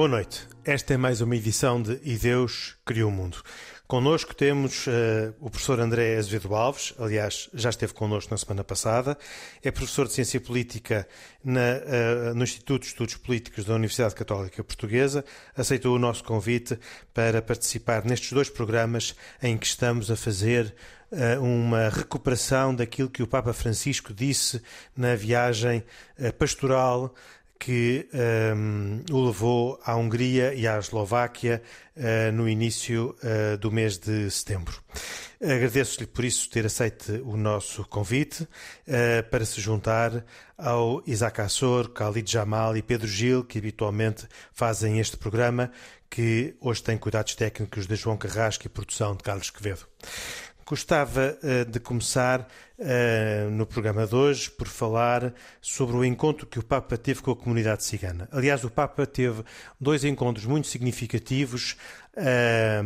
Boa noite. Esta é mais uma edição de E Deus Criou o Mundo. Connosco temos uh, o professor André Azevedo Alves, aliás, já esteve connosco na semana passada, é professor de Ciência Política na, uh, no Instituto de Estudos Políticos da Universidade Católica Portuguesa, aceitou o nosso convite para participar nestes dois programas em que estamos a fazer uh, uma recuperação daquilo que o Papa Francisco disse na viagem pastoral que um, o levou à Hungria e à Eslováquia uh, no início uh, do mês de setembro. Agradeço-lhe por isso ter aceito o nosso convite uh, para se juntar ao Isaac Assor, Khalid Jamal e Pedro Gil, que habitualmente fazem este programa, que hoje tem cuidados técnicos de João Carrasco e produção de Carlos Quevedo. Gostava uh, de começar uh, no programa de hoje por falar sobre o encontro que o Papa teve com a comunidade cigana. Aliás, o Papa teve dois encontros muito significativos uh,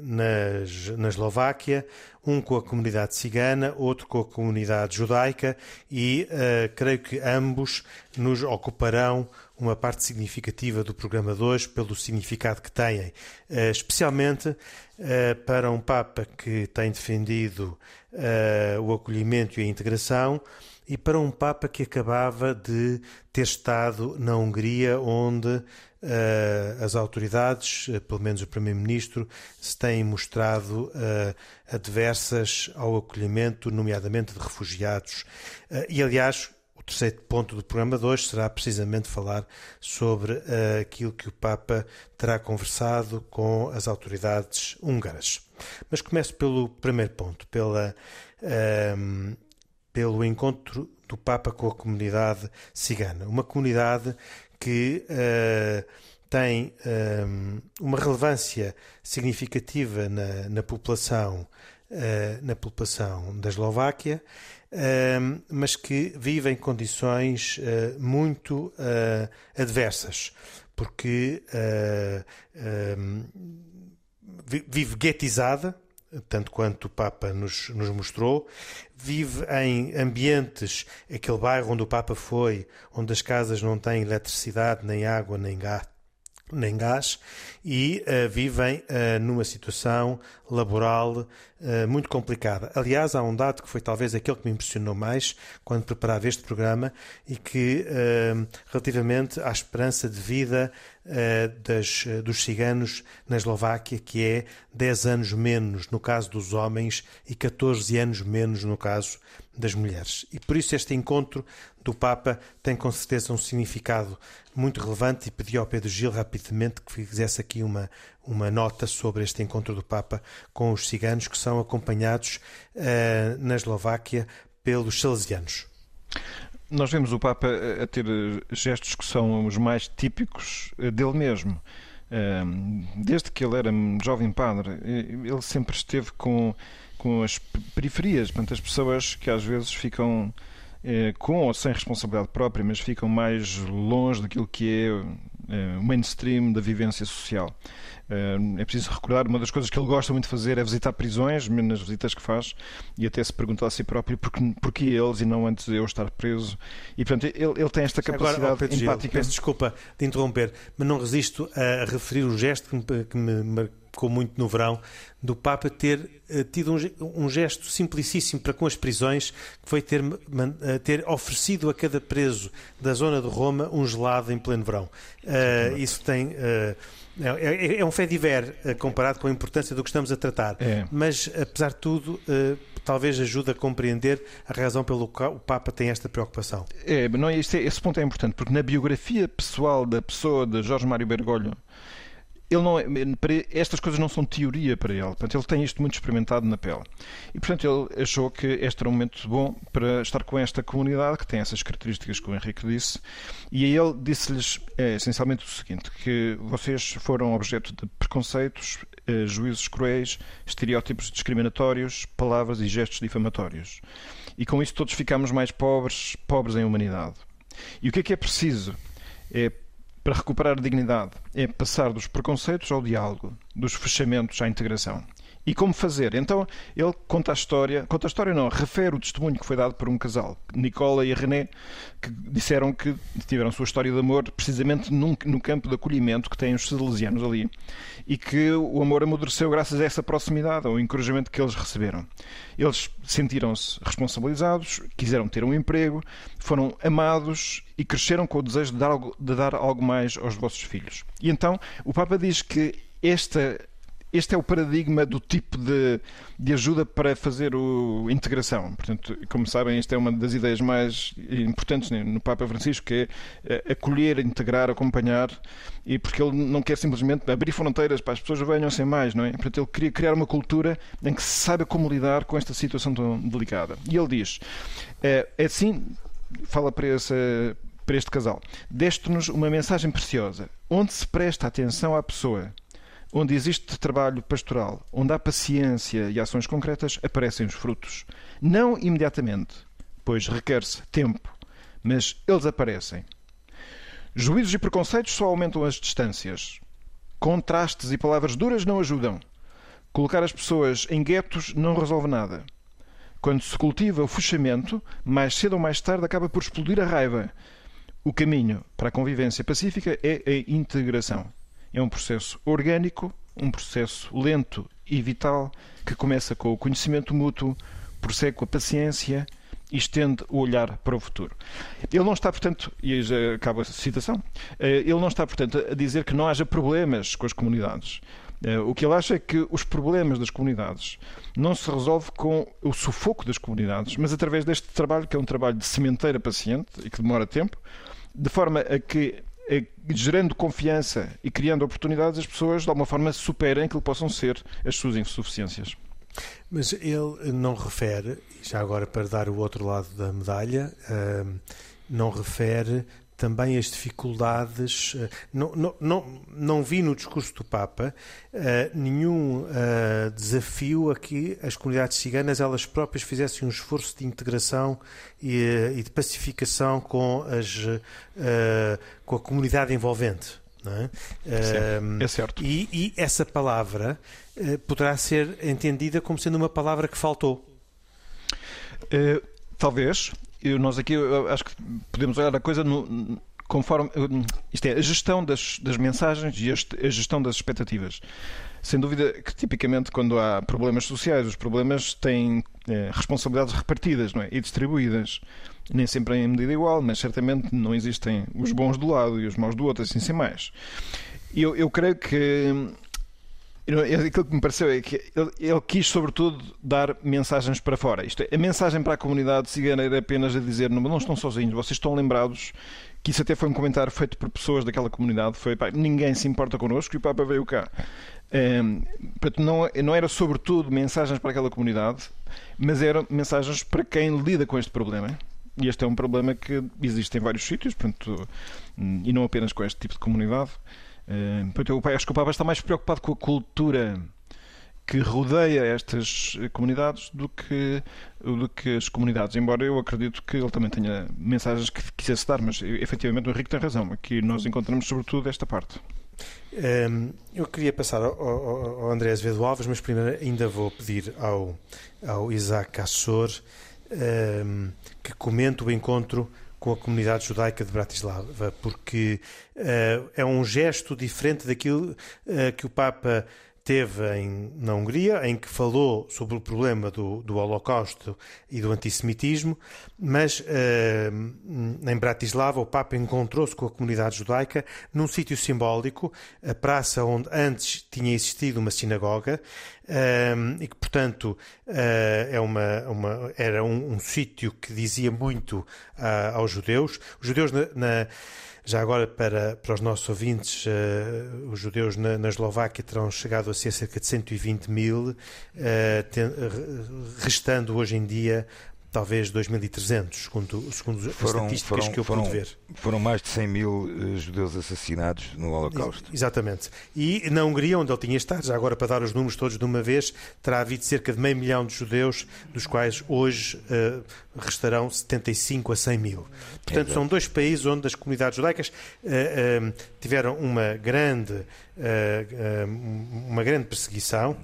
nas, na Eslováquia, um com a comunidade cigana, outro com a comunidade judaica, e creio que ambos nos ocuparão uma parte significativa do programa de hoje pelo significado que têm, especialmente uh, para um Papa que tem defendido uh, o acolhimento e a integração e para um Papa que acabava de ter estado na Hungria, onde uh, as autoridades, pelo menos o Primeiro-Ministro, se têm mostrado adversas ao acolhimento, nomeadamente de refugiados. e, aliás, terceiro ponto do programa de hoje será precisamente falar sobre uh, aquilo que o Papa terá conversado com as autoridades húngaras. Mas começo pelo primeiro ponto, pela, uh, pelo encontro do Papa com a comunidade cigana. Uma comunidade que uh, tem uma relevância significativa na, na população na população da Eslováquia mas que vive em condições uh, muito uh, adversas, porque uh, vive guetizada, tanto quanto o Papa nos, nos, mostrou, vive em ambientes, aquele bairro onde o Papa foi, onde as casas não têm eletricidade, nem água, nem gás, nem gás e uh, vivem uh, numa situação laboral uh, muito complicada. Aliás, há um dado que foi talvez aquele que me impressionou mais quando preparava este programa e que, relativamente à esperança de vida das, dos ciganos na Eslováquia, que é 10 anos menos no caso dos homens e 14 anos menos no caso das mulheres. E por isso este encontro do Papa tem com certeza um significado muito relevante e pedi ao Pedro Gil rapidamente que fizesse aqui uma, uma nota sobre este encontro do Papa com os ciganos que são acompanhados uh, na Eslováquia pelos salesianos. Nós vemos o Papa a ter gestos que são os mais típicos eh, dele mesmo. Desde que ele era jovem padre, ele sempre esteve com, com as periferias, portanto, as pessoas que às vezes ficam com ou sem responsabilidade própria, mas ficam mais longe daquilo que é eh, o mainstream da vivência social. Eh, é preciso recordar, uma das coisas que ele gosta muito de fazer é visitar prisões, mesmo nas visitas que faz, e até se perguntar a si próprio porquê, porquê eles e não antes de eu estar preso. E, portanto, ele, ele tem esta capacidade Agora, oh, empática. Gil, peço desculpa de interromper, mas não resisto a referir um gesto que me, que me marcou muito no verão, do Papa ter uh, tido um, um, gesto simplicíssimo para com as prisões, que foi ter, uh, ter oferecido a cada preso da zona de Roma um gelado em pleno verão. Uh, isso tem. É, é, é, um fé diver comparado com a importância do que estamos a tratar. É. Mas, apesar de tudo, talvez ajude a compreender a razão pelo qual o Papa tem esta preocupação. É, não, este, esse ponto é importante, porque na biografia pessoal da pessoa de Jorge Mário Bergoglio, ele não, é, estas coisas não são teoria para ele. Portanto, ele tem isto muito experimentado na pele. E, portanto, ele achou que este era um momento bom para estar com esta comunidade, que tem essas características que o Henrique disse. E aí ele disse-lhes é, essencialmente o seguinte: que vocês foram objeto de preconceitos, eh, juízos cruéis, estereótipos discriminatórios, palavras e gestos difamatórios. E com isso todos ficamos mais pobres, pobres em humanidade. E o que é que é preciso? É para recuperar a dignidade é passar dos preconceitos ao diálogo, dos fechamentos à integração. E como fazer? Então ele conta a história, conta a história não, refere o testemunho que foi dado por um casal, Nicola e René, que disseram que tiveram sua história de amor precisamente num, no campo de acolhimento que têm os salesianos ali e que o amor amadureceu graças a essa proximidade, ao encorajamento que eles receberam. Eles sentiram-se responsabilizados, quiseram ter um emprego, foram amados e cresceram com o desejo de dar algo, de dar algo mais aos vossos filhos. E então o Papa diz que esta este é o paradigma do tipo de, de ajuda para fazer a integração. Portanto, como sabem, esta é uma das ideias mais importantes no Papa Francisco, que é eh, acolher, integrar, acompanhar, e porque ele não quer simplesmente abrir fronteiras para as pessoas venham sem mais, não é? Portanto, ele queria criar uma cultura em que se saiba como lidar com esta situação tão delicada. E ele diz, é, é assim, fala para esse, para este casal, deste-nos uma mensagem preciosa, onde se presta atenção à pessoa Onde existe trabalho pastoral, onde há paciência e ações concretas, aparecem os frutos. Não imediatamente, pois requer-se tempo, mas eles aparecem. Juízos e preconceitos só aumentam as distâncias. Contrastes e palavras duras não ajudam. Colocar as pessoas em guetos não resolve nada. Quando se cultiva o fechamento, mais cedo ou mais tarde acaba por explodir a raiva. O caminho para a convivência pacífica é a integração. É um processo orgânico, um processo lento e vital que começa com o conhecimento mútuo, prossegue com a paciência e estende o olhar para o futuro. Ele não está, portanto, e já acaba a citação, eh, ele não está, portanto, a dizer que não haja problemas com as comunidades. Eh, o que ele acha é que os problemas das comunidades não se resolve com o sufoco das comunidades, mas através deste trabalho, que é um trabalho de sementeira paciente e que demora tempo, de forma a que gerando confiança e criando oportunidades, as pessoas de alguma forma superem aquilo que possam ser as suas insuficiências. Mas ele não refere, já agora para dar o outro lado da medalha, não refere também as dificuldades. Eh, não, não, não, não vi no discurso do Papa uh, nenhum uh, desafio a que as comunidades ciganas elas próprias fizessem um esforço de integração e, de pacificação com, as, com a comunidade envolvente. É? Sim, é certo. E, e essa palavra poderá ser entendida como sendo uma palavra que faltou. talvez, eu, nós aqui eu acho que podemos olhar a coisa no, conforme. Isto é, a gestão das, das mensagens e a gestão das expectativas. Sem dúvida que, tipicamente, quando há problemas sociais, os problemas têm é, responsabilidades repartidas não é? e distribuídas. Nem sempre em medida igual, mas certamente não existem os bons do lado e os maus do outro, assim sem mais. Eu, eu creio que Aquilo que me pareceu é que ele, ele, quis, sobretudo, dar mensagens para fora. Isto é, a mensagem para a comunidade cigana era apenas a dizer: não, não estão sozinhos, vocês estão lembrados. Que isso até foi um comentário feito por pessoas daquela comunidade. Foi, pá, ninguém se importa connosco e o Papa veio cá. Um, não, não era, sobretudo, mensagens para aquela comunidade, mas eram mensagens para quem lida com este problema. E este é um problema que existe em vários sítios, portanto, e não apenas com este tipo de comunidade. Uh, acho que o Papa está mais preocupado com a cultura que rodeia estas comunidades do que, do que as comunidades, embora eu acredito que ele também tenha mensagens que quisesse dar, mas efetivamente o Henrique tem razão, aqui nós encontramos sobretudo esta parte. Um, ehm, eu queria passar ao, ao, ao André Azevedo Alves, mas primeiro ainda vou pedir ao, ao Isaac Assor um, ehm, que comente o encontro com a comunidade judaica de Bratislava, porque uh, é um gesto diferente daquilo uh, que o Papa teve em, na Hungria, em que falou sobre o problema do, do Holocausto e do antissemitismo, mas uh, em Bratislava o Papa encontrou-se com a comunidade judaica num sítio simbólico, a praça onde antes tinha existido uma sinagoga, uh, e que, portanto, uh, é uma, uma, era um, um sítio que dizia muito aos judeus. Os judeus na, na Já agora, para, para os nossos ouvintes, uh, os judeus na, na, Eslováquia terão chegado a ser cerca de 120 mil, uh, ten, restando hoje em dia talvez 2.300, segundo, segundo as estatísticas foram, que eu foram, pude ver. Foram mais de 100 mil uh, judeus assassinados no Holocausto. Exatamente. E na Hungria, onde ele tinha estado, já agora para dar os números todos de uma vez, terá havido cerca de meio milhão de judeus, dos quais hoje uh, restarão 75 a 100 mil. Portanto, são dois países onde as comunidades judaicas uh, tiveram uma grande, uma grande perseguição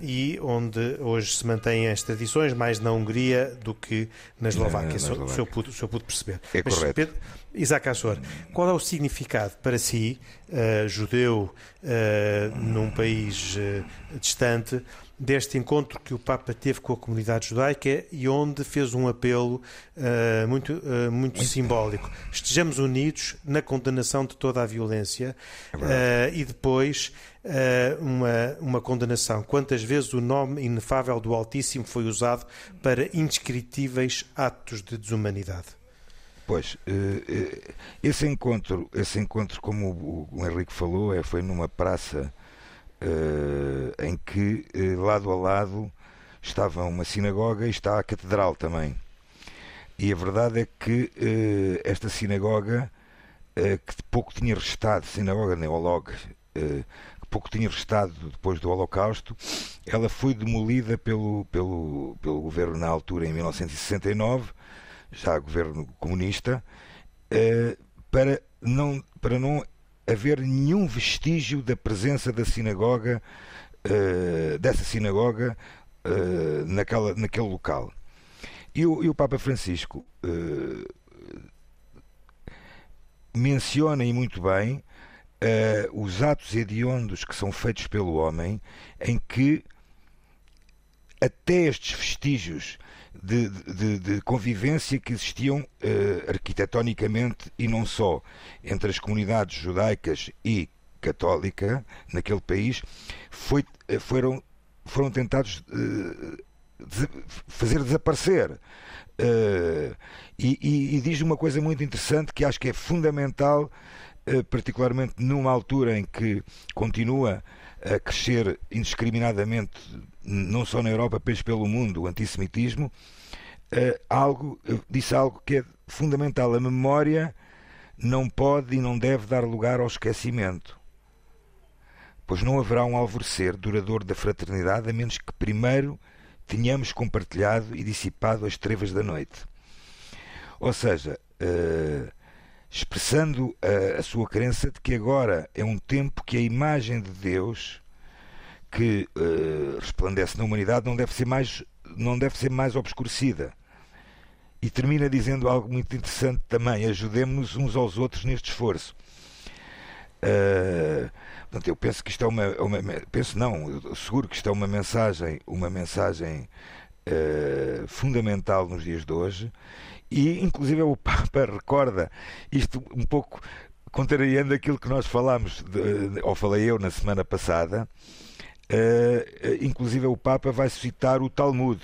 e onde hoje se mantêm as tradições, mais na Hungria do que na Eslováquia, se eu pude, se eu pude perceber. É Mas, correto. Pedro, Isaac Assor, qual é o significado para si, uh, judeu, uh, num país uh, distante, deste encontro que o Papa teve com a comunidade judaica e onde fez um apelo uh, muito, uh, muito simbólico. Estejamos unidos na condenação de toda a violência uh, e depois uma, uma condenação. Quantas vezes o nome inefável do Altíssimo foi usado para indescritíveis atos de desumanidade? Pois, esse encontro, esse encontro, como o Henrique falou, é, foi numa praça em que uh, lado a lado estava uma sinagoga e está a catedral também. E a verdade é que uh, esta sinagoga, que pouco tinha restado, sinagoga neolog, que pouco tinha restado depois do Holocausto, ela foi demolida pelo, pelo, pelo governo na altura, em 1969, já governo comunista, para não, para não haver nenhum vestígio da presença da sinagoga, uh, dessa sinagoga, uh, naquela, naquele local. E o, e o Papa Francisco uh, menciona e muito bem os atos hediondos que são feitos pelo homem, em que até estes vestígios de, de, de convivência que existiam uh, arquitetonicamente e não só entre as comunidades judaicas e católica naquele país foi, eh, foram, foram tentados uh, de fazer desaparecer. Uh, e, e, e, diz uma coisa muito interessante que acho que é fundamental, uh, particularmente numa altura em que continua a crescer indiscriminadamente não só na Europa, mas pelo mundo, o antissemitismo, uh, algo, disse algo que é fundamental. A memória não pode e não deve dar lugar ao esquecimento. Pois não haverá um alvorecer duradouro da fraternidade a menos que primeiro tenhamos compartilhado e dissipado as trevas da noite. Ou seja, uh, expressando a, a, sua crença de que agora é um tempo que a imagem de Deus que uh, resplandece na humanidade não deve ser mais não deve ser mais obscurecida. E termina dizendo algo muito interessante também: ajudemos-nos uns aos outros neste esforço. Uh, portanto, eu penso que isto é uma, uma, penso não, seguro que isto é uma mensagem, uma mensagem uh, fundamental nos dias de hoje. E inclusive o Papa recorda isto um pouco contrariando aquilo que nós falámos, de, ou falei eu na semana passada, inclusive o Papa vai citar o Talmud.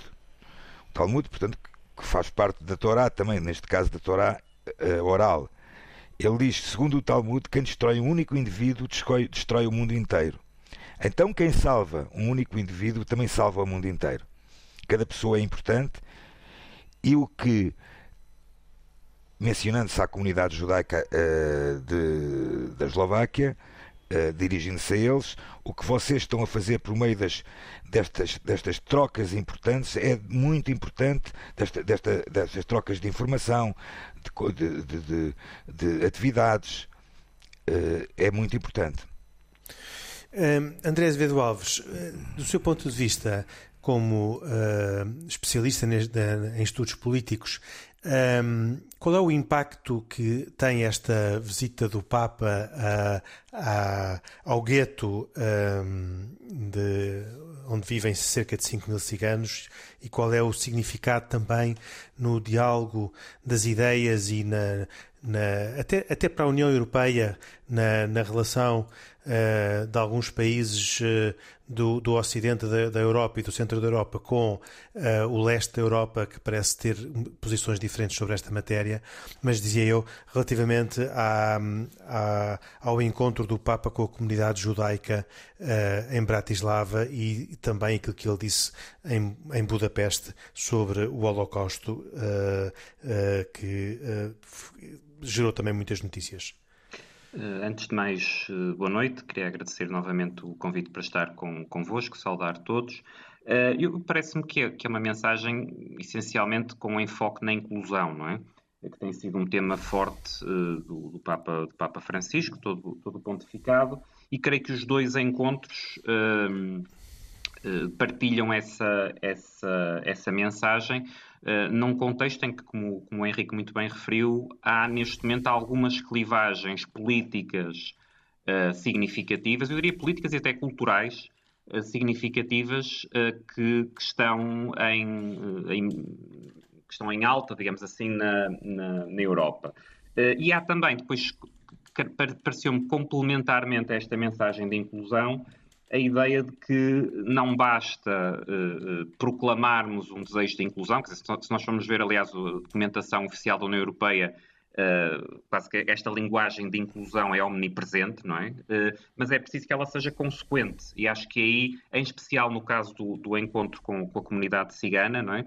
O Talmud, portanto, que faz parte da Torá também, neste caso da Torá uh, oral. Ele diz, segundo o Talmud, quem destrói um único indivíduo destrói, destrói o mundo inteiro. Então quem salva um único indivíduo também salva o mundo inteiro. Cada pessoa é importante e o que, mencionando-se à comunidade judaica uh, de, da Eslováquia, uh, dirigindo-se a eles, o que vocês estão a fazer por meio das, destas, destas trocas importantes é muito importante, desta, desta, destas trocas de informação, de, de, de, de atividades, uh, é muito importante. Um, André Azevedo Alves, eh, do seu ponto de vista como uh, especialista em estudos políticos, um, qual é o impacto que tem esta visita do Papa a, a, ao gueto um, de, onde vivem cerca de 5 mil ciganos? E qual é o significado também no diálogo das ideias e na, na, até, até para a União Europeia na, na relação uh, de alguns países uh, do, do Ocidente da, da, Europa e do Centro da Europa com uh, o leste da Europa, que parece ter posições diferentes sobre esta matéria, mas dizia eu, relativamente à, à, ao encontro do Papa com a comunidade judaica em Bratislava e também aquilo que ele disse em, em Budapeste sobre o Holocausto, que gerou também muitas notícias. Eh, antes de mais, eh, boa noite. Queria agradecer novamente o convite para estar com, convosco, saudar todos. Uh, Parece-me que, é, que, é uma mensagem essencialmente com enfoque na inclusão, não é? Que tem sido um tema forte uh, do, do, Papa, do Papa Francisco, todo, todo pontificado, e creio que os dois encontros uh, partilham essa, essa, essa mensagem eh, num contexto em que, como, como o Henrique muito bem referiu, há neste momento algumas clivagens políticas uh, significativas, eu diria políticas e até culturais uh, significativas que, que, estão em, em, que estão em alta, digamos assim, na, na, na Europa. e há também, depois, pareceu-me complementarmente a esta mensagem de inclusão, a ideia de que não basta uh, proclamarmos um desejo de inclusão, dizer, se nós formos ver, aliás, a documentação oficial da União Europeia, uh, quase que esta linguagem de inclusão é omnipresente, não é? Uh, mas é preciso que ela seja consequente, e acho que aí, em especial no caso do, do encontro com, com, a comunidade cigana, não é?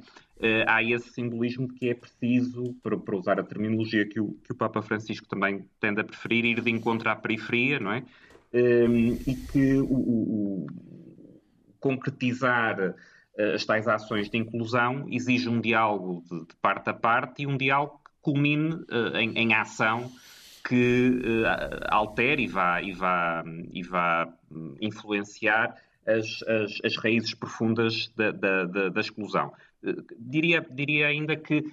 há esse simbolismo de que é preciso, para, para usar a terminologia que o, que o Papa Francisco também tende a preferir, ir de encontro à periferia, não é? Um, e que o, o, concretizar eh, as tais ações de inclusão exige um diálogo de, de parte a parte e um diálogo que culmine uh, em, em, ação que uh, altere e vá, e vá, e vá hum, influenciar as, as, as, raízes profundas da, da, da, da exclusão. Diria, diria ainda que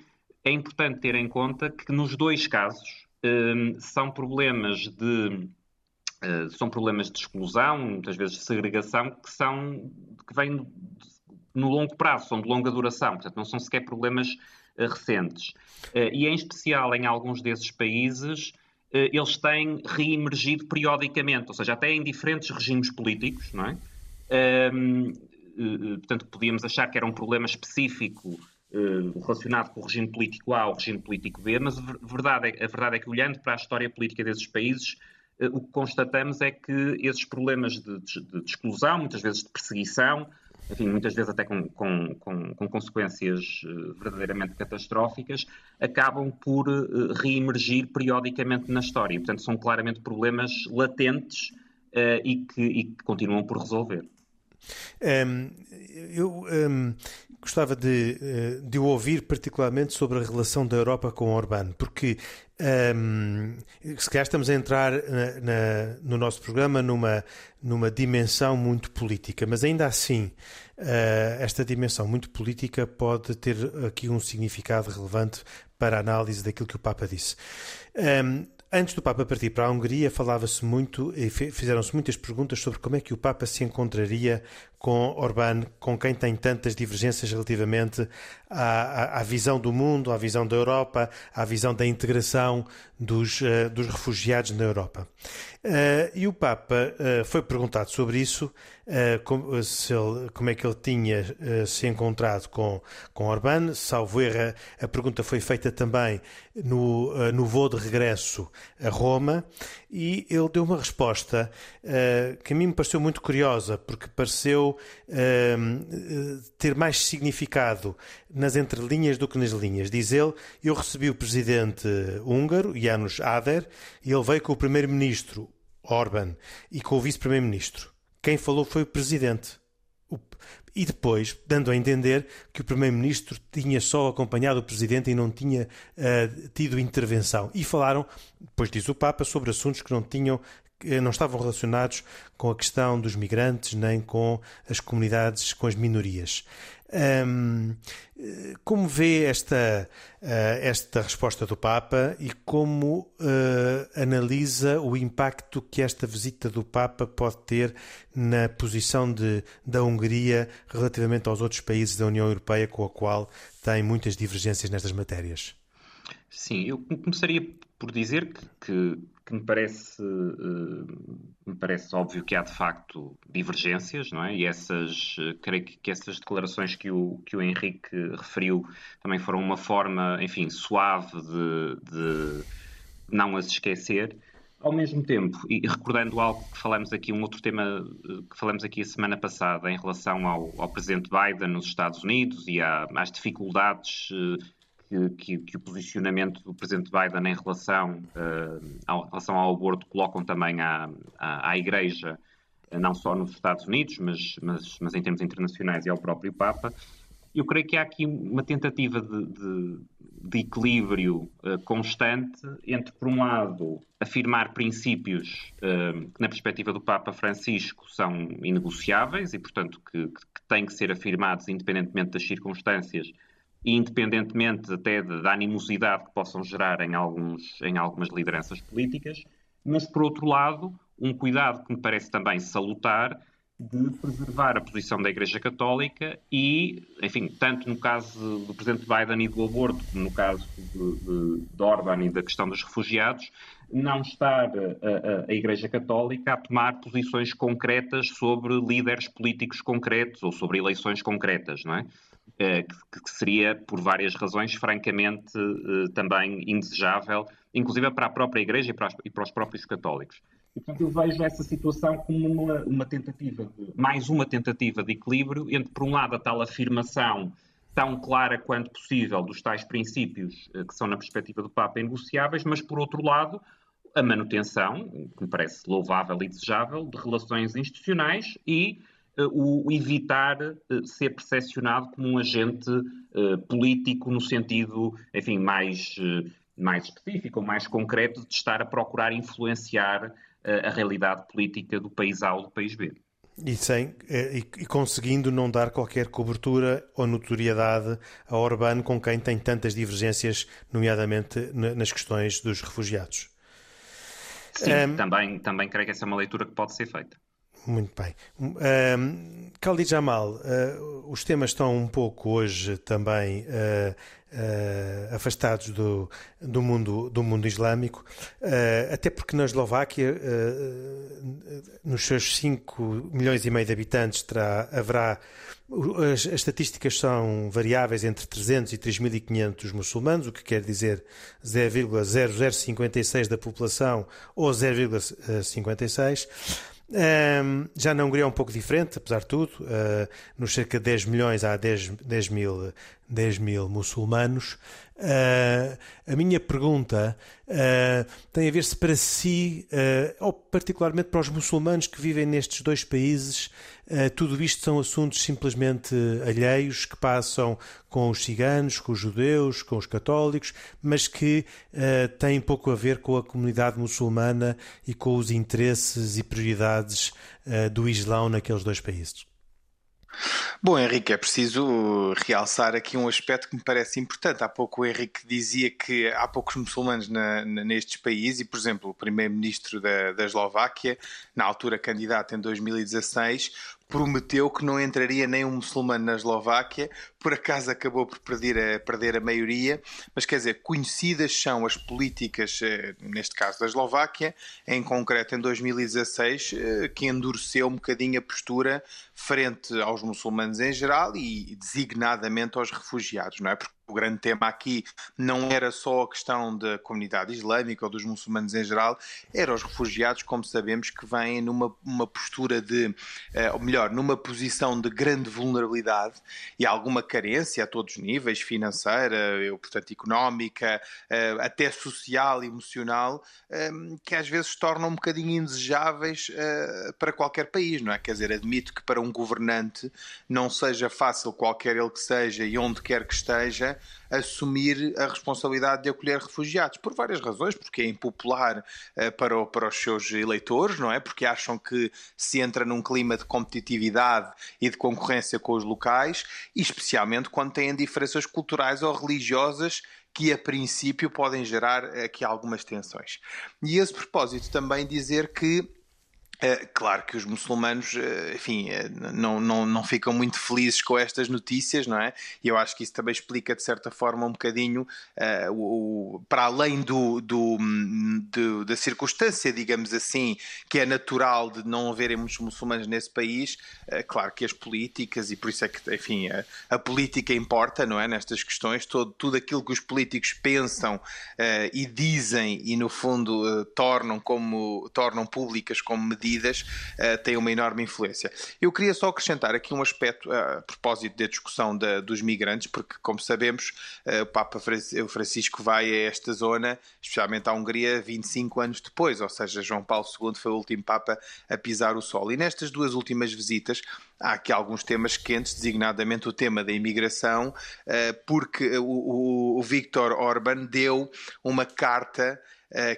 é importante ter em conta que nos dois casos hum, são problemas de eh, são problemas de exclusão, muitas vezes de segregação, que são que vêm no longo prazo, são de longa duração, portanto não são sequer problemas uh, recentes. Uh, e em especial em alguns desses países eles têm reemergido periodicamente, ou seja, até em diferentes regimes políticos, não é? Ehm, portanto, podíamos achar que era um problema específico relacionado com o regime político A ou o regime político B, mas a verdade é, a verdade é que olhando para a história política desses países, eh, o que constatamos é que esses problemas de, de, de exclusão, muitas vezes de perseguição, enfim, muitas vezes até com, com, com, com consequências eh, verdadeiramente catastróficas, acabam por uh, reemergir periodicamente na história. Portanto, são claramente problemas latentes uh, e, que, e, que, continuam por resolver. Um, eu um, gostava de, de o ouvir particularmente sobre a relação da Europa com Orbán, porque um, se calhar estamos a entrar na, na, no nosso programa numa, numa dimensão muito política, mas ainda assim, uh, esta dimensão muito política pode ter aqui um significado relevante para a análise daquilo que o Papa disse. Um, Antes do Papa partir para a Hungria, falava-se muito e fizeram-se muitas perguntas sobre como é que o Papa se encontraria com Orbán, com quem tem tantas divergências relativamente à, à, à visão do mundo, à visão da Europa, à visão da integração dos, uh, dos refugiados na Europa. Uh, e o Papa uh, foi perguntado sobre isso, como, ele, como, é que ele tinha se encontrado com, com Orbán. Salvo erro, a pergunta foi feita também no, no voo de regresso a Roma e ele deu uma resposta que a mim me pareceu muito curiosa, porque pareceu ter mais significado nas entrelinhas do que nas linhas. Diz ele: Eu recebi o presidente húngaro, János Áder, e ele veio com o primeiro-ministro, Orban, e com o vice-primeiro-ministro. Quem falou foi o presidente. E depois, dando a entender que o Primeiro-Ministro tinha só acompanhado o Presidente e não tinha uh, tido intervenção. E falaram, depois diz o Papa, sobre assuntos que não tinham não estavam relacionados com a questão dos migrantes nem com as comunidades, com as minorias. Como vê esta, uh, esta resposta do Papa e como uh, analisa o impacto que esta visita do Papa pode ter na posição de, da Hungria relativamente aos outros países da União Europeia com a qual tem muitas divergências nestas matérias? Sim, eu começaria por dizer que, que, que me, parece, uh, me parece óbvio que há de facto divergências, não é? E essas, uh, creio que, que, essas declarações que o, que o Henrique referiu também foram uma forma, enfim, suave de, de não as esquecer. Ao mesmo tempo, e recordando algo que falamos aqui, um outro tema eh, que falamos aqui a semana passada em relação ao, ao presidente Biden nos Estados Unidos e à, às dificuldades que, que, o posicionamento do presidente Biden em relação, uh, ao, relação ao aborto colocam também à, à, à Igreja, eh, não só nos Estados Unidos, mas, mas, mas, em termos internacionais e ao próprio Papa. Eu creio que há aqui uma tentativa de, de, de equilíbrio uh, constante entre, por um lado, afirmar princípios uh, que, na perspectiva do Papa Francisco, são inegociáveis e, portanto, que, que têm que ser afirmados independentemente das circunstâncias independentemente até da animosidade que possam gerar em, alguns, em algumas lideranças políticas, mas, por outro lado, um cuidado que me parece também salutar de preservar a posição da Igreja Católica e, enfim, tanto no caso do Presidente Biden e do aborto, como no caso de, de, de Orban e da questão dos refugiados, não estar a, a, a, Igreja Católica a tomar posições concretas sobre líderes políticos concretos ou sobre eleições concretas, não é? Eh, que seria, por várias razões, francamente eh, também indesejável, inclusive para a própria Igreja e para os próprios católicos. E, portanto, eu vejo essa situação como uma, uma tentativa, de, mais uma tentativa de equilíbrio entre, por um lado, a tal afirmação tão clara quanto possível dos tais princípios eh, que são, na perspectiva do Papa, negociáveis, mas, por outro lado, a manutenção, que me parece louvável e desejável, de relações institucionais e o evitar eh, ser percepcionado como um agente eh, político no sentido, enfim, mais, eh, mais específico ou mais concreto de estar a procurar influenciar a realidade política do país A ou do país B. E, sem, e, e, conseguindo não dar qualquer cobertura ou notoriedade a Orbán, com quem tem tantas divergências, nomeadamente nas questões dos refugiados. Sim, um, também, também creio que essa é uma leitura que pode ser feita. Muito bem. Um, Khalid Jamal, uh, os temas estão um pouco hoje também uh, uh, afastados do, do, mundo, do mundo islâmico, até porque na Eslováquia, nos seus 5 milhões e meio de habitantes, terá, haverá. As, as, estatísticas são variáveis entre 300 e 3.500 muçulmanos, o que quer dizer 0,0056 da população ou 0,56. Um, já na Hungria é um pouco diferente, apesar de tudo. Uh, nos cerca de 10 milhões há 10, 10, mil, 10 mil muçulmanos. Uh, a minha pergunta uh, tem a ver se para si, ou particularmente para os muçulmanos que vivem nestes dois países, tudo isto são assuntos simplesmente alheios que passam com os ciganos, com os judeus, com os católicos, mas que uh, têm pouco a ver com a comunidade muçulmana e com os interesses e prioridades uh, do Islão naqueles dois países. Bom, Henrique, é preciso realçar aqui um aspecto que me parece importante. Há pouco o Henrique dizia que há poucos muçulmanos na, na, nestes países e, por exemplo, o primeiro-ministro da, da Eslováquia, na altura candidato em 2016, prometeu que não entraria nenhum muçulmano na Eslováquia, por acaso acabou por perder a, perder a maioria, mas quer dizer, conhecidas são as políticas, eh, neste caso da Eslováquia, em concreto em 2016, eh, que endureceu um bocadinho a postura frente aos muçulmanos em geral e designadamente aos refugiados, não é? Porque o grande tema aqui não era só a questão da comunidade islâmica ou dos muçulmanos em geral, era os refugiados, como sabemos, que vêm numa uma postura de, eh, ou melhor, numa posição de grande vulnerabilidade e alguma carência a todos os níveis, financeira, portanto, económica, eh, até social, emocional, eh, que às vezes tornam um bocadinho indesejáveis para qualquer país, não é? Quer dizer, admito que para um governante não seja fácil, qualquer ele que seja e onde quer que esteja, assumir a responsabilidade de acolher refugiados, por várias razões, porque é impopular uh, para, o, para os seus eleitores, não é? Porque acham que se entra num clima de competitividade e de concorrência com os locais, e especialmente quando têm diferenças culturais ou religiosas que a princípio podem gerar aqui algumas tensões. E a esse propósito também dizer que Uh, claro que os muçulmanos, uh, enfim, uh, não, não, não ficam muito felizes com estas notícias, não é? E eu acho que isso também explica, de certa forma, um bocadinho, o, o, para além do, do, do, da circunstância, digamos assim, que é natural de não haverem muitos muçulmanos nesse país, claro que as políticas, e por isso é que, enfim, a, a política importa, não é? Nestas questões, todo, tudo aquilo que os políticos pensam e dizem e, no fundo, tornam, como, tornam públicas como medidas medidas uh, têm uma enorme influência. Eu queria só acrescentar aqui um aspecto uh, a propósito da discussão da, dos migrantes, porque, como sabemos, uh, o Papa Francisco vai a esta zona, especialmente à Hungria, 25 anos depois, ou seja, João Paulo II foi o último Papa a pisar o sol. E nestas duas últimas visitas, há aqui alguns temas quentes, designadamente o tema da imigração, porque o, o Viktor Orban deu uma carta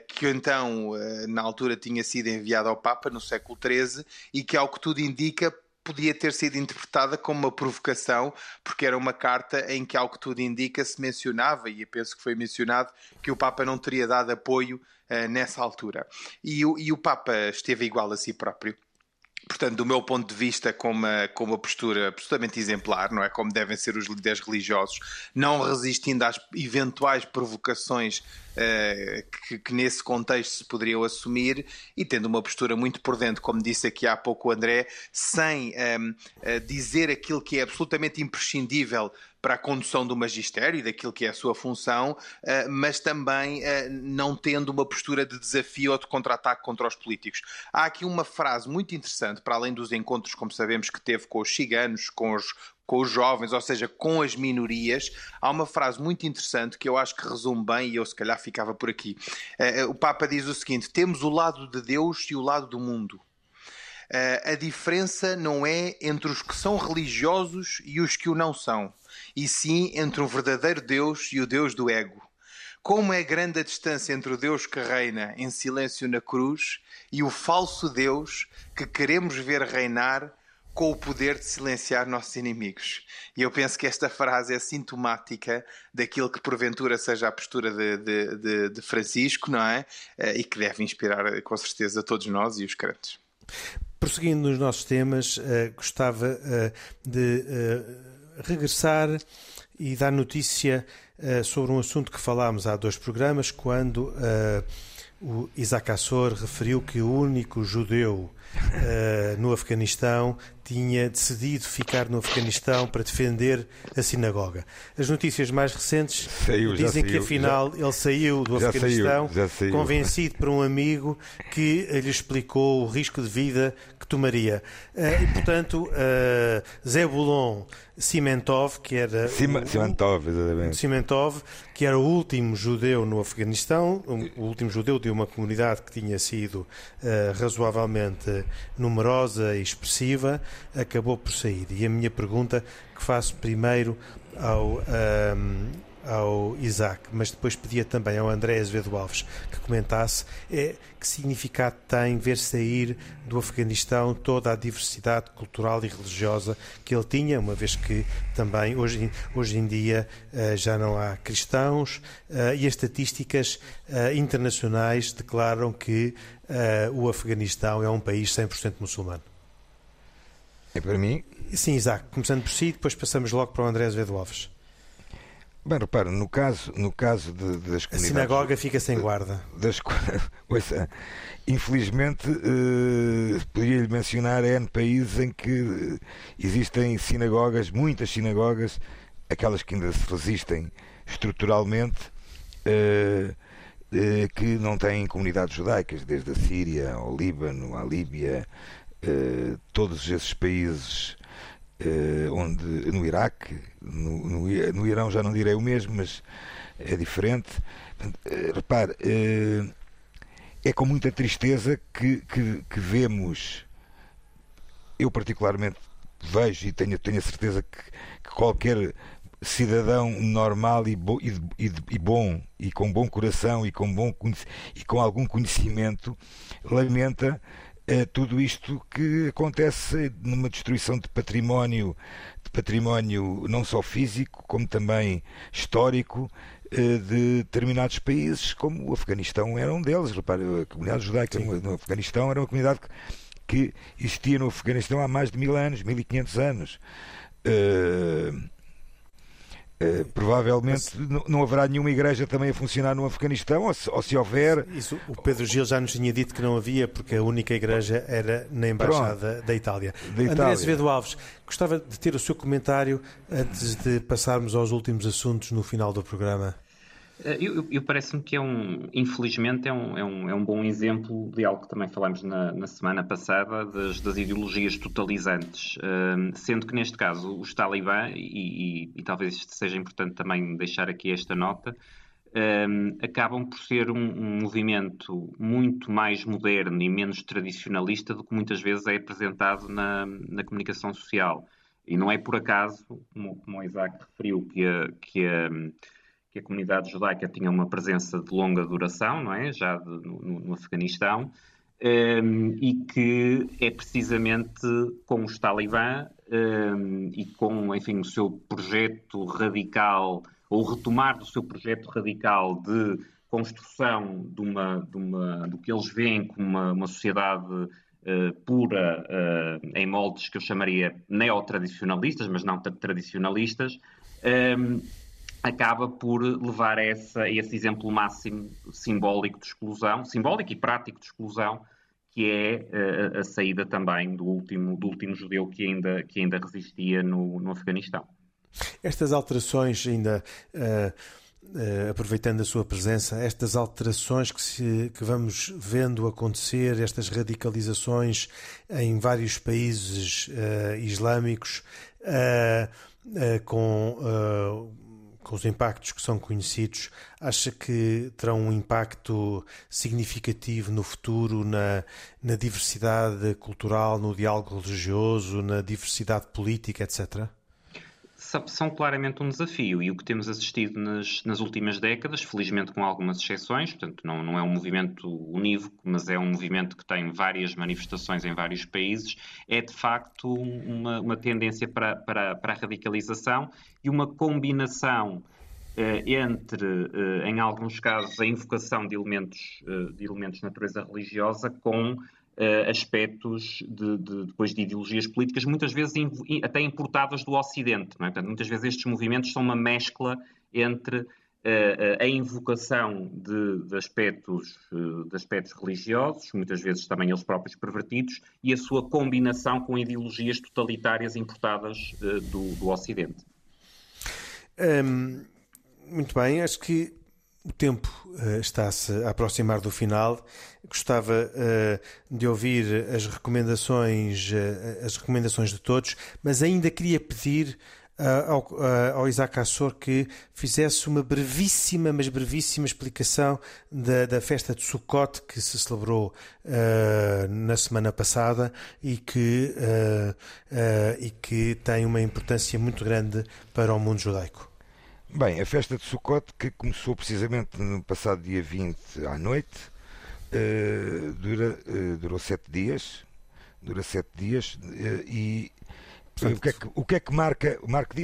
que então eh, na altura tinha sido enviada ao Papa no século XIII e que, ao que tudo indica, podia ter sido interpretada como uma provocação, porque era uma carta em que, ao que tudo indica, se mencionava, e eu penso que foi mencionado, que o Papa não teria dado apoio uh, nessa altura. E, e o Papa esteve igual a si próprio portanto, do meu ponto de vista, com uma, com uma postura absolutamente exemplar, não é? Como devem ser os líderes religiosos, não resistindo às eventuais provocações uh, que, que, nesse contexto se poderiam assumir e tendo uma postura muito por dentro, como disse aqui há pouco o André, sem um, ehm, uh, eh, dizer aquilo que é absolutamente imprescindível para a condução do magistério e daquilo que é a sua função, eh, mas também não tendo uma postura de desafio ou de contra-ataque contra os políticos. Há aqui uma frase muito interessante, para além dos encontros, como sabemos, que teve com os ciganos, com os, com os jovens, ou seja, com as minorias, há uma frase muito interessante que eu acho que resume bem e eu se calhar ficava por aqui. Eh, eh, o Papa diz o seguinte: temos o lado de Deus e o lado do mundo. Eh, a diferença não é entre os que são religiosos e os que o não são, e sim entre o verdadeiro Deus e o Deus do ego. Como é grande a distância entre o Deus que reina em silêncio na cruz e o falso Deus que queremos ver reinar com o poder de silenciar nossos inimigos. E eu penso que esta frase é sintomática daquilo que porventura seja a postura de, de, de, de Francisco, não é? Eh, e que deve inspirar com certeza todos nós e os crentes. Prosseguindo nos nossos temas, uh, gostava uh, de uh, regressar e dar notícia sobre um assunto que falámos há dois programas, quando o Isaac Assor referiu que o único judeu no Afeganistão tinha decidido ficar no Afeganistão para defender a sinagoga. As notícias mais recentes saiu, dizem que afinal já, ele saiu do Afeganistão saiu, convencido por um amigo que lhe explicou o risco de vida que tomaria. Uh, e portanto, uh, Zebulon Cimentov, que era Cima, o, Cimentov, que era o último judeu no Afeganistão, o último judeu de uma comunidade que tinha sido uh, razoavelmente numerosa e expressiva, acabou por sair. E a minha pergunta que faço primeiro ao, um, ao Isaac, mas depois pedia também ao André Azevedo Alves que comentasse é que significado tem ver sair do Afeganistão toda a diversidade cultural e religiosa que ele tinha, uma vez que também hoje, hoje em dia eh, já não há cristãos eh, e as estatísticas eh, internacionais declaram que o Afeganistão é um país 100% muçulmano. É para mim? Sim, Isaac. Começando por si, depois passamos logo para o André Azevedo Alves. Bem, repara, no caso, no caso de, das comunidades... A sinagoga fica sem guarda. Das, ouça, infelizmente, eh, poderia-lhe mencionar N países em que existem sinagogas, muitas sinagogas, aquelas que ainda se resistem estruturalmente, eh, eh, que não têm comunidades judaicas, desde a Síria ao Líbano, à Líbia, eh, todos esses países onde no Iraque, no, no, no, Irão já não direi o mesmo, mas é diferente. Uh, repare, é com muita tristeza que, que, que, vemos, eu particularmente vejo e tenho, tenho a certeza que, que qualquer cidadão normal e, bo, e, e, e, bom e com bom coração e com bom e com algum conhecimento lamenta tudo isto que acontece numa destruição de património, de património não só físico, como também histórico, eh, de determinados países, como o Afeganistão era um deles. Repare, a comunidade judaica Sim. no Afeganistão era uma comunidade que existia no Afeganistão há mais de mil anos, 1500 anos. Uh, Uh, provavelmente Mas... não haverá nenhuma igreja também a funcionar no Afeganistão, ou se, ou se houver. Isso, o Pedro Gil já nos tinha dito que não havia, porque a única igreja era na Embaixada da Itália. da Itália. André Azevedo Alves, gostava de ter o seu comentário antes de passarmos aos últimos assuntos no final do programa. Eh, eu, eu parece-me que é um, infelizmente, é um, é, um, é um bom exemplo de algo que também falámos na, na semana passada, das, das ideologias totalizantes. Uh, sendo que neste caso os talibã, e, e, e, talvez seja importante também deixar aqui esta nota, uh, acabam por ser um, um, movimento muito mais moderno e menos tradicionalista do que muitas vezes é apresentado na, na comunicação social. E não é por acaso, como, como o Isaac referiu, que a. Que a que a comunidade judaica tinha uma presença de longa duração, não é? Já de, no, no, Afeganistão, um, ehm, e que é precisamente com os talibã um, ehm, e com, enfim, o seu projeto radical, ou retomar do seu projeto radical de construção de, uma, de, uma, do que eles veem como uma, uma sociedade uh, pura, uh, em moldes que eu chamaria neotradicionalistas, mas não tradicionalistas, um, ehm, acaba por levar a, essa, a esse exemplo máximo simbólico de exclusão, simbólico e prático de exclusão, que é a, eh, a saída também do último, do último judeu que ainda, que ainda resistia no, no Afeganistão. Estas alterações ainda. Uh... Uh, aproveitando a sua presença, estas alterações que, se, que, vamos vendo acontecer, estas radicalizações em vários países uh, islâmicos, uh, com com os impactos que são conhecidos, acha que terão um impacto significativo no futuro na, na diversidade cultural, no diálogo religioso, na diversidade política, etc? São claramente um desafio e o que temos assistido nas, nas, últimas décadas, felizmente com algumas exceções, portanto não, não, é um movimento unívoco, mas é um movimento que tem várias manifestações em vários países, é de facto uma, uma tendência para, para, para, a radicalização e uma combinação eh, entre, eh, em alguns casos, a invocação de elementos, eh, de elementos de natureza religiosa com uh, aspectos de, de, depois de ideologias políticas, muitas vezes até importadas do Ocidente. É? Portanto, muitas vezes estes movimentos são uma mescla entre uh, a invocação de, de aspectos, de aspectos religiosos, muitas vezes também eles próprios pervertidos, e a sua combinação com ideologias totalitárias importadas do, do, Ocidente. Um, muito bem, acho que o tempo uh, está-se a aproximar do final. Gostava uh, de ouvir as recomendações, uh, as recomendações de todos, mas ainda queria pedir ao, ao, Isaac Assor que fizesse uma brevíssima, mas brevíssima explicação da, da festa de Sukkot que se celebrou na semana passada e que, e que tem uma importância muito grande para o mundo judaico. Bem, a festa de Sukkot, que começou precisamente no passado dia 20 à noite, uh, dura, uh, durou sete dias. Dura sete dias uh, e o que, é que, o que é que marca, marca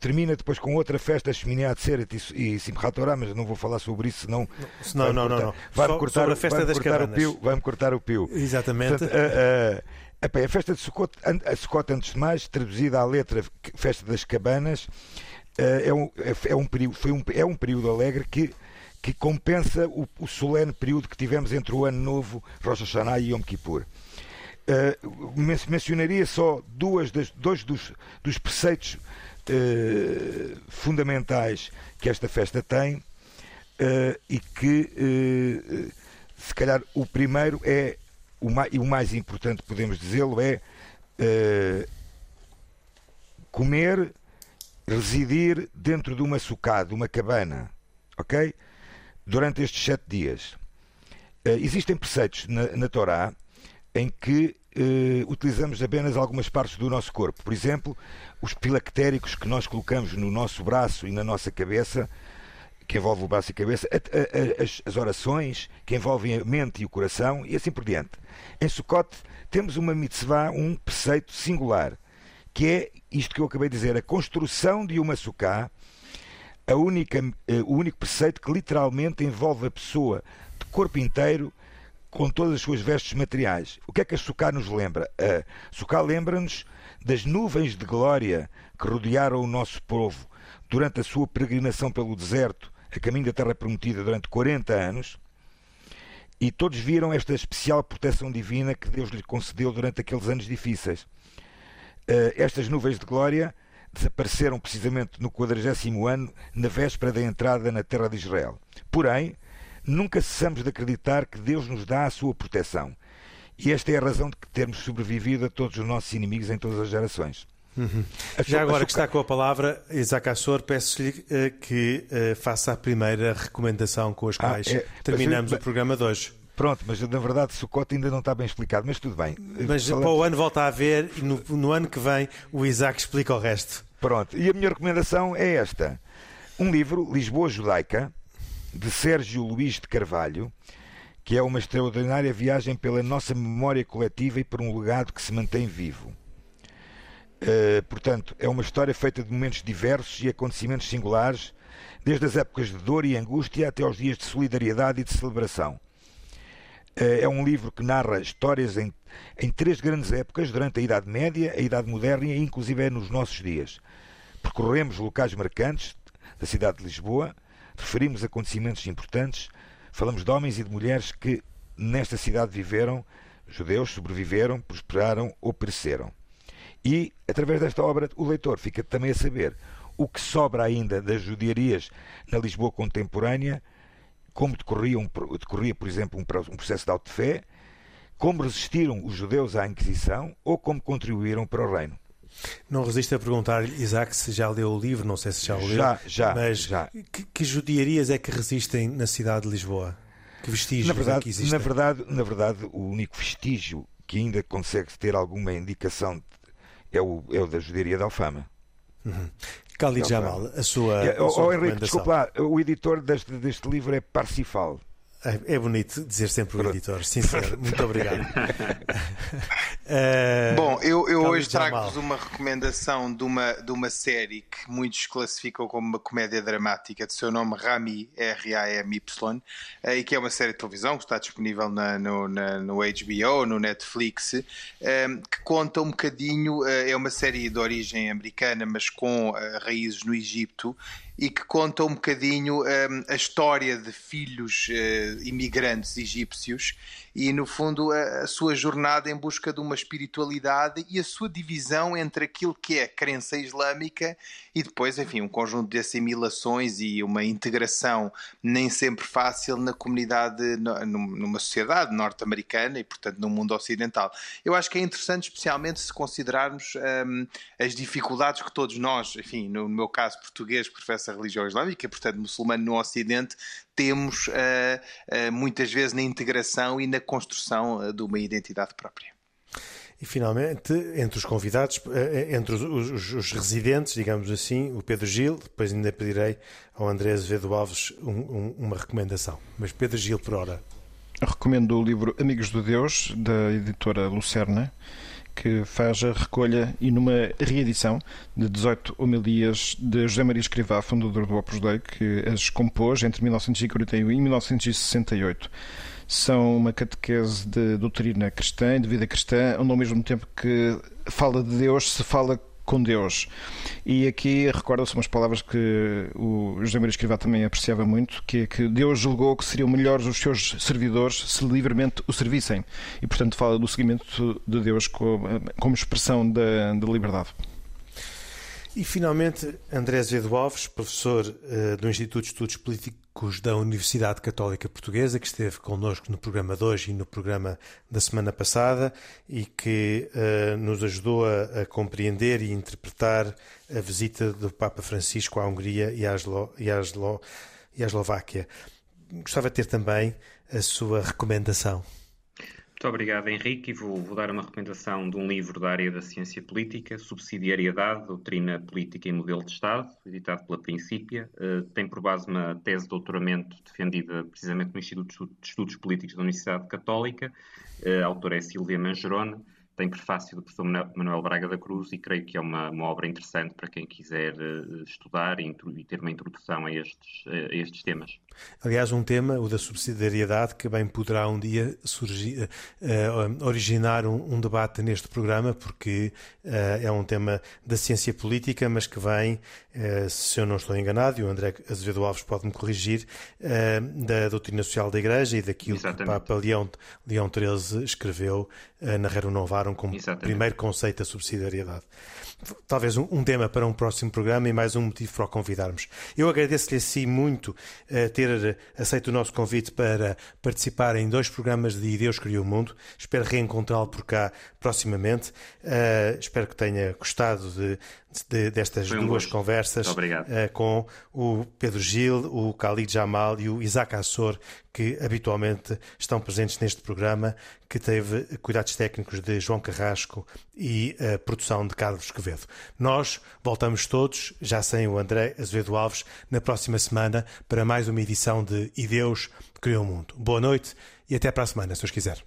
termina depois com outra festa, Shmini Seret e Simchat Torah, mas não vou falar sobre isso, senão. Não, não, não, não. Vai-me cortar, a festa vai das cortar o pio, vai-me cortar o pio. Exatamente. Portanto, a, a, festa de Sukkot, a Sukkot, antes de mais, traduzida à letra Festa das Cabanas, é um, é, é um período, foi um, é um período alegre que, que compensa o, o solene período que tivemos entre o Ano Novo, Rosh Hashanah e Yom Kippur. Uh, mencionaria só duas das, dois dos, dos preceitos uh, fundamentais que esta festa tem uh, e que, se calhar, o primeiro é, o mais, e o mais importante, podemos dizê-lo, é comer residir dentro de uma sucada, uma cabana, ok? Durante estes sete dias. Uh, existem preceitos na, na Torá em que uh, utilizamos apenas algumas partes do nosso corpo. Por exemplo, os filactéricos que nós colocamos no nosso braço e na nossa cabeça, que envolve o braço e a cabeça, a, a, as, as, orações que envolvem a mente e o coração e assim por diante. Em Sukkot temos uma mitzvah, um preceito singular, que é isto que eu acabei de dizer, a construção de uma sucá, a única, eh, o único preceito que literalmente envolve a pessoa de corpo inteiro com todas as suas vestes materiais. O que é que a Sukkah nos lembra? A Sukkah lembra-nos das nuvens de glória que rodearam o nosso povo durante a sua peregrinação pelo deserto, a caminho da Terra Prometida, durante 40 anos, e todos viram esta especial proteção divina que Deus lhe concedeu durante aqueles anos difíceis. Uh, estas nuvens de glória desapareceram precisamente no quadragésimo ano, na véspera da entrada na terra de Israel. Porém, nunca cessamos de acreditar que Deus nos dá a sua proteção. E esta é a razão de termos sobrevivido a todos os nossos inimigos em todas as gerações. Uhum. Já agora que está com a palavra, Isaac Assor, peço-lhe uh, que uh, faça a primeira recomendação com as ah, quais é, terminamos mas, o programa de hoje. Pronto, mas na verdade Sucote ainda não está bem explicado, mas tudo bem. Mas para o ano volta a ver e no, no, ano que vem o Isaac explica o resto. Pronto, e a minha recomendação é esta: um livro, Lisboa Judaica, de Sérgio Luís de Carvalho, que é uma extraordinária viagem pela nossa memória coletiva e por um legado que se mantém vivo. Uh, portanto, é uma história feita de momentos diversos e acontecimentos singulares, desde as épocas de dor e angústia até aos dias de solidariedade e de celebração. Eh, é um livro que narra histórias em, em três grandes épocas, durante a Idade Média, a Idade Moderna e inclusive é nos nossos dias. Percorremos locais marcantes da cidade de Lisboa, referimos acontecimentos importantes, falamos de homens e de mulheres que nesta cidade viveram, judeus sobreviveram, prosperaram ou pereceram. E, através desta obra, o leitor fica também a saber o que sobra ainda das judiarias na Lisboa contemporânea como decorria, um, decorria por exemplo, um, um processo de auto de fé, como resistiram os judeus à Inquisição ou como contribuíram para o reino. Não resisto a perguntar-lhe, Isaac, se já leu o livro, não sei se já o leu. Já, já. Mas já. Que, que judiarias é que resistem na cidade de Lisboa? Que vestígios na verdade, é que existem? Na verdade, na verdade, o único vestígio que ainda consegue ter alguma indicação é o, é o da judiaria da Alfama. Uhum. Khalid Jamal, a sua. A sua oh, Henrique, desculpa lá, o editor deste, deste livro é Parsifal. É, bonito dizer sempre o editor, sincero. Muito obrigado. uh, Bom, eu, eu hoje trago-vos uma recomendação de uma, de uma série que muitos classificam como uma comédia dramática, de seu nome Rami, R-A-M-Y, uh, e que é uma série de televisão que está disponível na, no, na, no HBO, no Netflix, uh, que conta um bocadinho, é uma série de origem americana, mas com raízes no Egito, e que conta um bocadinho um, a história de filhos uh, imigrantes egípcios e, no fundo, a, a, sua jornada em busca de uma espiritualidade e a sua divisão entre aquilo que é a crença islâmica e depois, enfim, um conjunto de assimilações e uma integração nem sempre fácil na comunidade, numa sociedade norte-americana e, portanto, no mundo ocidental. Eu acho que é interessante, especialmente, se considerarmos um, as dificuldades que todos nós, enfim, no meu caso português, que professa religião islâmica, portanto, muçulmano no Ocidente, temos uh, uh, muitas vezes na integração e na construção uh, de uma identidade própria. E finalmente, entre os convidados, entre os, os, os, residentes, digamos assim, o Pedro Gil, depois ainda pedirei ao André Azevedo Alves um, um, uma recomendação. Mas Pedro Gil, por hora. recomendo o livro Amigos de Deus, da editora Lucerna que faz a recolha e numa reedição de 18 homilias de José Maria Escrivá, fundador do Opus Dei, que as compôs entre 1941 e 1968 são uma catequese de doutrina cristã de vida cristã, onde ao mesmo tempo que fala de Deus, se fala com Deus. E aqui recorda-se umas palavras que o José Maria Escrivá também apreciava muito, que é que Deus julgou que seriam melhores os seus servidores se livremente o servissem. E, portanto, fala do seguimento de Deus como, expressão da, da liberdade. E finalmente, André Azevedo Alves, professor uh, do Instituto de Estudos Políticos da Universidade Católica Portuguesa, que esteve connosco no programa de hoje e no programa da semana passada e que uh, nos ajudou a, a, compreender e interpretar a visita do Papa Francisco à Hungria e à, Eslo, e à, Eslo, e à Eslováquia. Gostava de ter também a sua recomendação. Muito obrigado, Henrique, e vou, vou, dar uma recomendação de um livro da área da ciência política, Subsidiariedade, Doutrina Política e Modelo de Estado, editado pela Princípia. Uh, tem por base uma tese de doutoramento defendida precisamente no Instituto de Estudos Políticos da Universidade Católica. Uh, a autora é Silvia Mangerone. Tem prefácio do professor Manuel Braga da Cruz e creio que é uma, uma obra interessante para quem quiser uh, estudar e, e, ter uma introdução a estes, a estes temas. Aliás, um tema, o da subsidiariedade, que bem poderá um dia surgir, uh, originar um, um, debate neste programa, porque uh, é um tema da ciência política, mas que vem, uh, se eu não estou enganado, e o André Azevedo Alves pode me corrigir, da doutrina social da Igreja e daquilo Exatamente. que o Papa Leão, Leão XIII escreveu na Rerum Novarum como Exatamente. primeiro conceito da subsidiariedade talvez um, um, tema para um próximo programa e mais um motivo para o convidarmos. Eu agradeço-lhe assim muito uh, ter aceito o nosso convite para participar em dois programas de Deus Criou o Mundo. Espero reencontrá-lo por cá proximamente. Uh, espero que tenha gostado de, de, destas um duas gosto. conversas uh, com o Pedro Gil, o Khalid Jamal e o Isaac Assor, que habitualmente estão presentes neste programa, que teve cuidados técnicos de João Carrasco e a produção de Carlos Quevedo. Nós voltamos todos, já sem o André Azevedo Alves, na próxima semana para mais uma edição de E Deus Criou o Mundo. Boa noite e até para a semana, se os quiser.